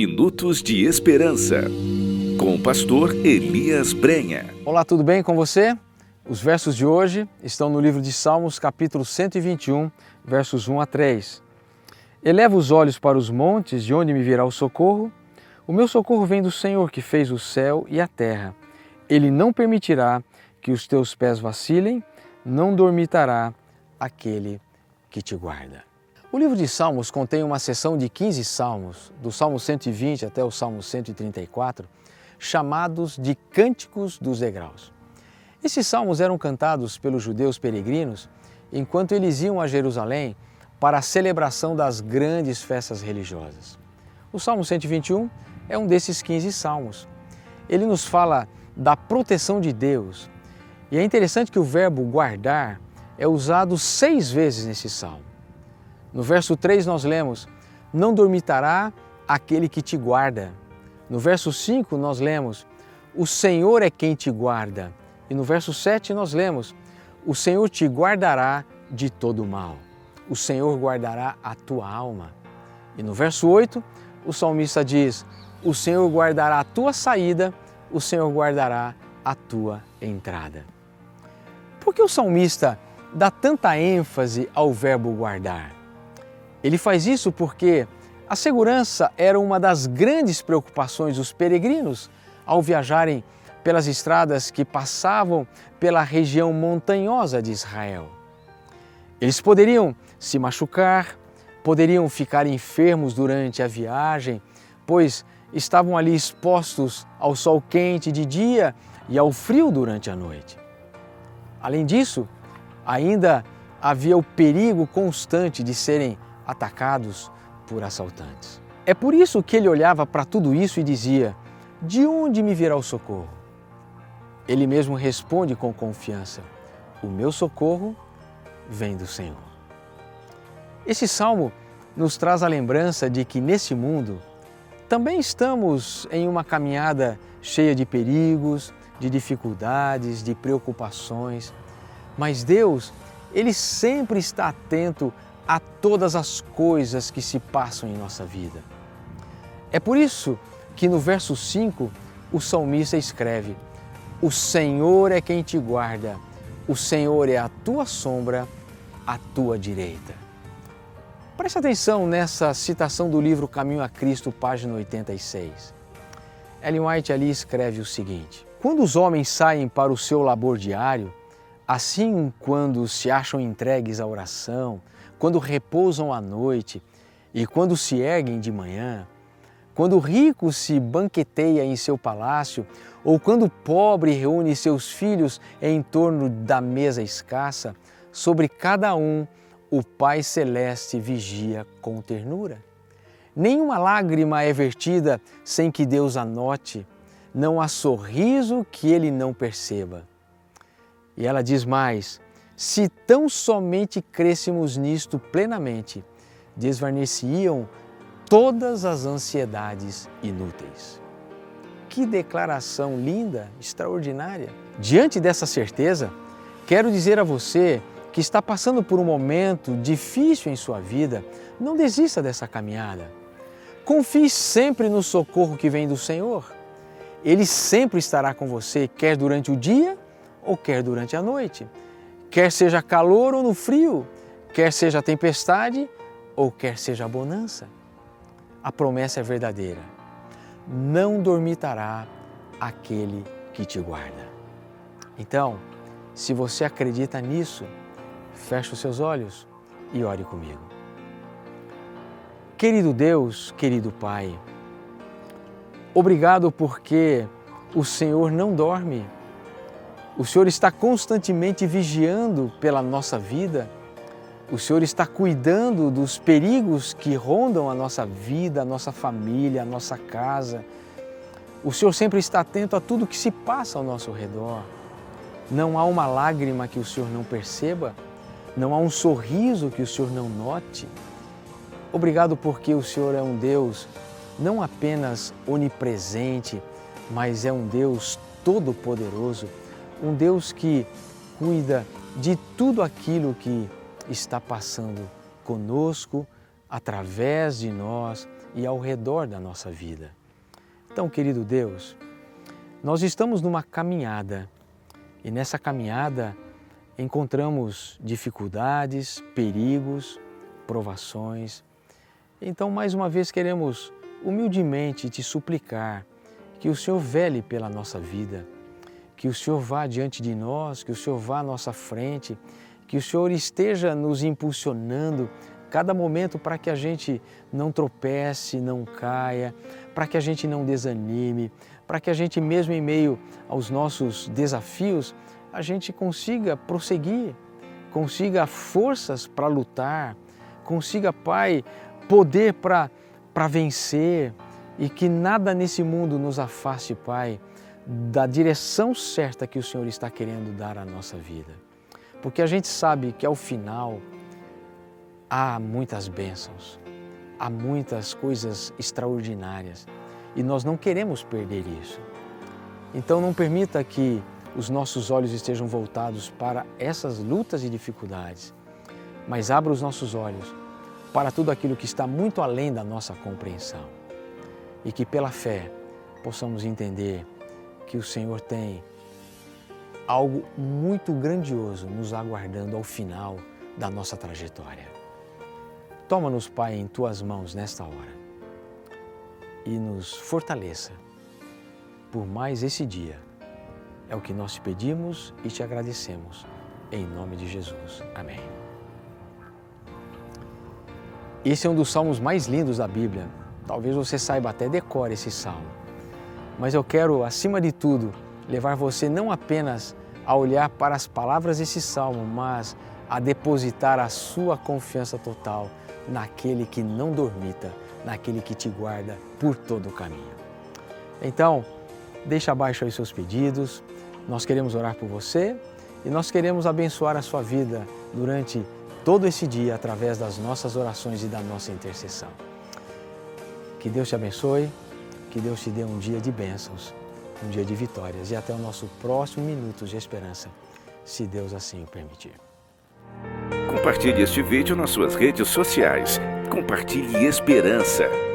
Minutos de Esperança, com o pastor Elias Brenha. Olá, tudo bem com você? Os versos de hoje estão no livro de Salmos, capítulo 121, versos 1 a 3. Eleva os olhos para os montes, de onde me virá o socorro? O meu socorro vem do Senhor que fez o céu e a terra. Ele não permitirá que os teus pés vacilem, não dormitará aquele que te guarda. O livro de Salmos contém uma seção de 15 salmos, do Salmo 120 até o Salmo 134, chamados de Cânticos dos Degraus. Esses salmos eram cantados pelos judeus peregrinos enquanto eles iam a Jerusalém para a celebração das grandes festas religiosas. O Salmo 121 é um desses 15 salmos. Ele nos fala da proteção de Deus. E é interessante que o verbo guardar é usado seis vezes nesse salmo. No verso 3 nós lemos: Não dormitará aquele que te guarda. No verso 5 nós lemos: O Senhor é quem te guarda. E no verso 7 nós lemos: O Senhor te guardará de todo mal. O Senhor guardará a tua alma. E no verso 8, o salmista diz: O Senhor guardará a tua saída, o Senhor guardará a tua entrada. Por que o salmista dá tanta ênfase ao verbo guardar? Ele faz isso porque a segurança era uma das grandes preocupações dos peregrinos ao viajarem pelas estradas que passavam pela região montanhosa de Israel. Eles poderiam se machucar, poderiam ficar enfermos durante a viagem, pois estavam ali expostos ao sol quente de dia e ao frio durante a noite. Além disso, ainda havia o perigo constante de serem atacados por assaltantes. É por isso que ele olhava para tudo isso e dizia: De onde me virá o socorro? Ele mesmo responde com confiança: O meu socorro vem do Senhor. Esse salmo nos traz a lembrança de que nesse mundo também estamos em uma caminhada cheia de perigos, de dificuldades, de preocupações, mas Deus, ele sempre está atento a todas as coisas que se passam em nossa vida. É por isso que no verso 5 o salmista escreve: O Senhor é quem te guarda, o Senhor é a tua sombra, à tua direita. Preste atenção nessa citação do livro Caminho a Cristo, página 86. Ellen White ali escreve o seguinte: Quando os homens saem para o seu labor diário, assim quando se acham entregues à oração, quando repousam à noite e quando se erguem de manhã, quando o rico se banqueteia em seu palácio, ou quando o pobre reúne seus filhos em torno da mesa escassa, sobre cada um o Pai Celeste vigia com ternura. Nenhuma lágrima é vertida sem que Deus a note, não há sorriso que ele não perceba. E ela diz mais: se tão somente crêssemos nisto plenamente, desvaneciam todas as ansiedades inúteis. Que declaração linda, extraordinária! Diante dessa certeza, quero dizer a você que está passando por um momento difícil em sua vida, não desista dessa caminhada. Confie sempre no socorro que vem do Senhor. Ele sempre estará com você, quer durante o dia ou quer durante a noite quer seja calor ou no frio, quer seja tempestade ou quer seja bonança. A promessa é verdadeira. Não dormitará aquele que te guarda. Então, se você acredita nisso, feche os seus olhos e ore comigo. Querido Deus, querido Pai, obrigado porque o Senhor não dorme o Senhor está constantemente vigiando pela nossa vida. O Senhor está cuidando dos perigos que rondam a nossa vida, a nossa família, a nossa casa. O Senhor sempre está atento a tudo que se passa ao nosso redor. Não há uma lágrima que o Senhor não perceba, não há um sorriso que o Senhor não note. Obrigado porque o Senhor é um Deus não apenas onipresente, mas é um Deus todo-poderoso um Deus que cuida de tudo aquilo que está passando conosco, através de nós, e ao redor da nossa vida. Então, querido Deus, nós estamos numa caminhada e nessa caminhada encontramos dificuldades, perigos, provações. Então, mais uma vez, queremos humildemente te suplicar que o Senhor vele pela nossa vida, que o Senhor vá diante de nós, que o Senhor vá à nossa frente, que o Senhor esteja nos impulsionando cada momento para que a gente não tropece, não caia, para que a gente não desanime, para que a gente, mesmo em meio aos nossos desafios, a gente consiga prosseguir, consiga forças para lutar, consiga, Pai, poder para vencer e que nada nesse mundo nos afaste, Pai, da direção certa que o Senhor está querendo dar à nossa vida. Porque a gente sabe que ao final há muitas bênçãos, há muitas coisas extraordinárias e nós não queremos perder isso. Então não permita que os nossos olhos estejam voltados para essas lutas e dificuldades, mas abra os nossos olhos para tudo aquilo que está muito além da nossa compreensão e que pela fé possamos entender que o Senhor tem algo muito grandioso nos aguardando ao final da nossa trajetória. Toma-nos, Pai, em tuas mãos nesta hora e nos fortaleça por mais esse dia é o que nós te pedimos e te agradecemos. Em nome de Jesus. Amém. Esse é um dos salmos mais lindos da Bíblia. Talvez você saiba até decore esse salmo. Mas eu quero, acima de tudo, levar você não apenas a olhar para as palavras desse salmo, mas a depositar a sua confiança total naquele que não dormita, naquele que te guarda por todo o caminho. Então, deixa abaixo aí seus pedidos, nós queremos orar por você e nós queremos abençoar a sua vida durante todo esse dia através das nossas orações e da nossa intercessão. Que Deus te abençoe, que Deus te dê um dia de bênçãos, um dia de vitórias e até o nosso próximo minuto de esperança, se Deus assim o permitir. Compartilhe este vídeo nas suas redes sociais. Compartilhe esperança.